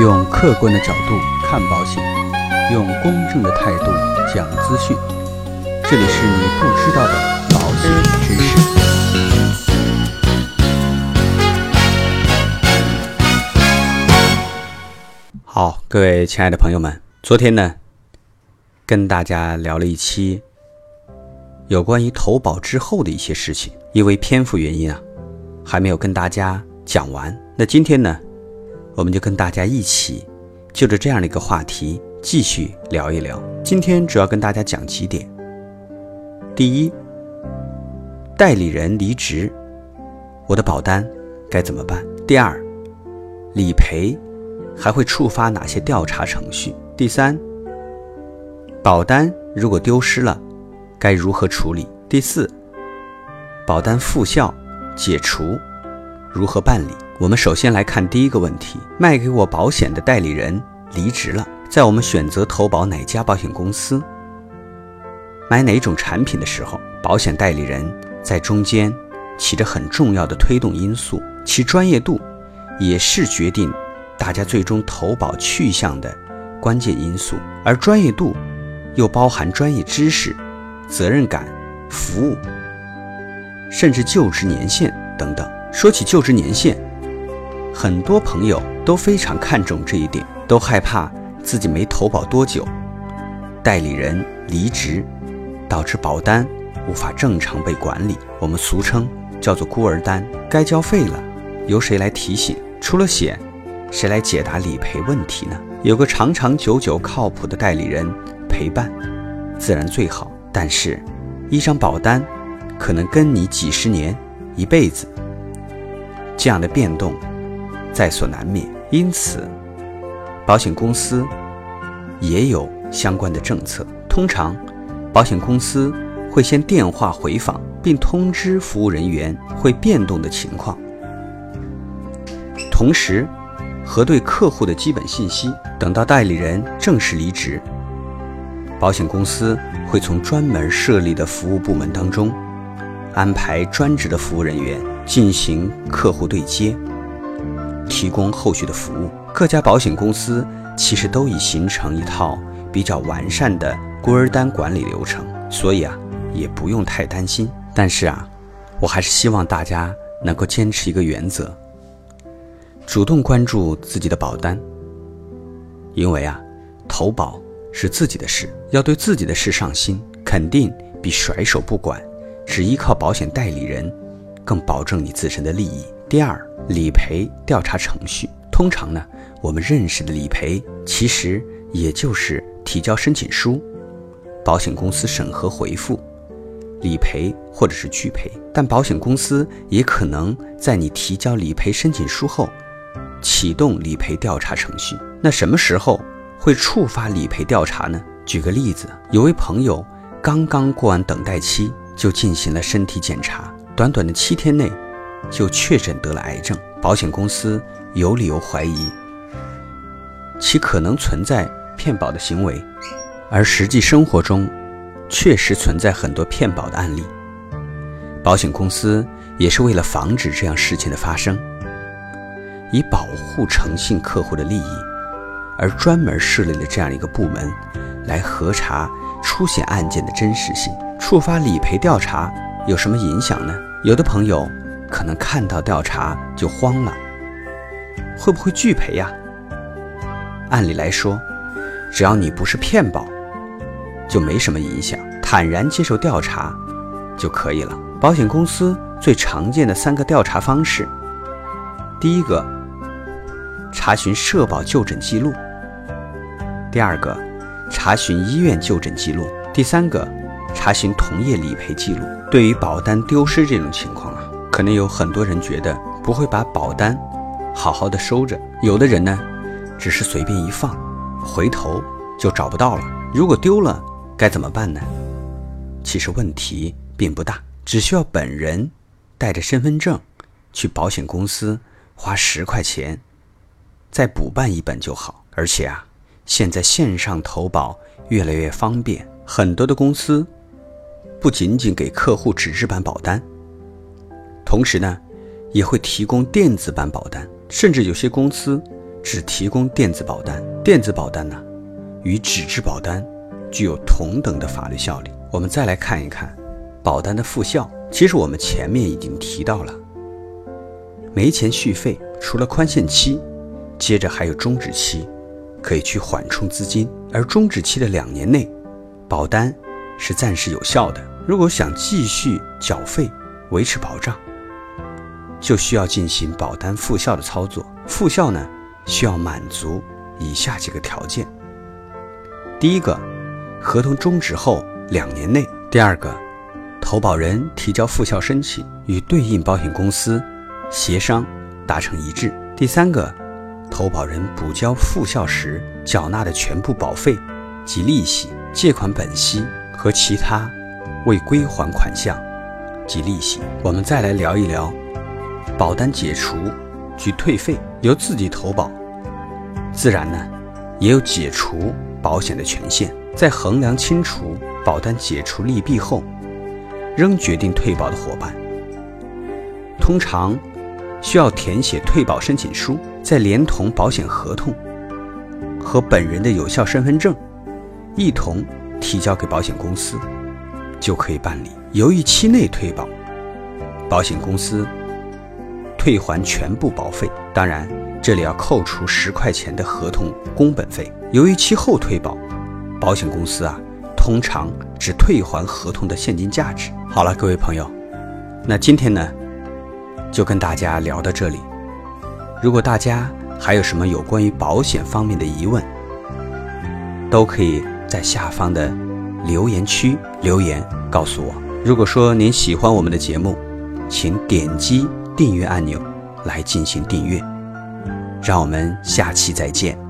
用客观的角度看保险，用公正的态度讲资讯。这里是你不知道的保险知识。好，各位亲爱的朋友们，昨天呢，跟大家聊了一期有关于投保之后的一些事情，因为篇幅原因啊，还没有跟大家讲完。那今天呢，我们就跟大家一起就着这样的一个话题继续聊一聊。今天主要跟大家讲几点：第一，代理人离职，我的保单该怎么办？第二，理赔还会触发哪些调查程序？第三，保单如果丢失了，该如何处理？第四，保单复效、解除如何办理？我们首先来看第一个问题：卖给我保险的代理人离职了，在我们选择投保哪家保险公司、买哪种产品的时候，保险代理人在中间起着很重要的推动因素，其专业度也是决定大家最终投保去向的关键因素，而专业度又包含专业知识、责任感、服务，甚至就职年限等等。说起就职年限，很多朋友都非常看重这一点，都害怕自己没投保多久，代理人离职，导致保单无法正常被管理，我们俗称叫做孤儿单。该交费了，由谁来提醒？出了险，谁来解答理赔问题呢？有个长长久久靠谱的代理人陪伴，自然最好。但是，一张保单可能跟你几十年、一辈子，这样的变动在所难免。因此，保险公司也有相关的政策。通常，保险公司会先电话回访，并通知服务人员会变动的情况，同时核对客户的基本信息。等到代理人正式离职，保险公司会从专门设立的服务部门当中安排专职的服务人员进行客户对接，提供后续的服务。各家保险公司其实都已形成一套比较完善的孤儿单管理流程，所以啊，也不用太担心。但是啊，我还是希望大家能够坚持一个原则：主动关注自己的保单。因为啊，投保是自己的事，要对自己的事上心，肯定比甩手不管，只依靠保险代理人，更保证你自身的利益。第二，理赔调查程序，通常呢，我们认识的理赔其实也就是提交申请书，保险公司审核回复，理赔或者是拒赔。但保险公司也可能在你提交理赔申请书后，启动理赔调查程序。那什么时候会触发理赔调查呢？举个例子，有位朋友刚刚过完等待期，就进行了身体检查，短短的七天内就确诊得了癌症。保险公司有理由怀疑其可能存在骗保的行为，而实际生活中确实存在很多骗保的案例。保险公司也是为了防止这样事情的发生，以保护诚信客户的利益。而专门设立了这样一个部门，来核查出险案件的真实性。触发理赔调查有什么影响呢？有的朋友可能看到调查就慌了，会不会拒赔呀？按理来说，只要你不是骗保，就没什么影响，坦然接受调查就可以了。保险公司最常见的三个调查方式，第一个，查询社保就诊记录。第二个，查询医院就诊记录；第三个，查询同业理赔记录。对于保单丢失这种情况，可能有很多人觉得不会把保单好好的收着，有的人呢，只是随便一放，回头就找不到了。如果丢了该怎么办呢？其实问题并不大，只需要本人带着身份证去保险公司，花十块钱再补办一本就好。而且啊。现在线上投保越来越方便，很多的公司不仅仅给客户纸质版保单，同时呢，也会提供电子版保单，甚至有些公司只提供电子保单。电子保单呢，与纸质保单具有同等的法律效力。我们再来看一看保单的复效。其实我们前面已经提到了，没钱续费，除了宽限期，接着还有终止期，可以去缓冲资金。而终止期的两年内，保单是暂时有效的。如果想继续缴费维持保障，就需要进行保单复效的操作。复效呢，需要满足以下几个条件：第一个，合同终止后两年内；第二个，投保人提交复效申请与对应保险公司协商达成一致；第三个，投保人补交复效时缴纳的全部保费及利息、借款本息和其他未归还款项及利息。我们再来聊一聊。保单解除及退费由自己投保，自然呢也有解除保险的权限。在衡量清楚保单解除利弊后，仍决定退保的伙伴，通常需要填写退保申请书，再连同保险合同和本人的有效身份证一同提交给保险公司，就可以办理。由于期内退保，保险公司。退还全部保费，当然这里要扣除十块钱的合同工本费。由于期后退保，保险公司啊通常只退还合同的现金价值。好了，各位朋友，那今天呢就跟大家聊到这里。如果大家还有什么有关于保险方面的疑问，都可以在下方的留言区留言告诉我。如果说您喜欢我们的节目，请点击。订阅按钮来进行订阅，让我们下期再见。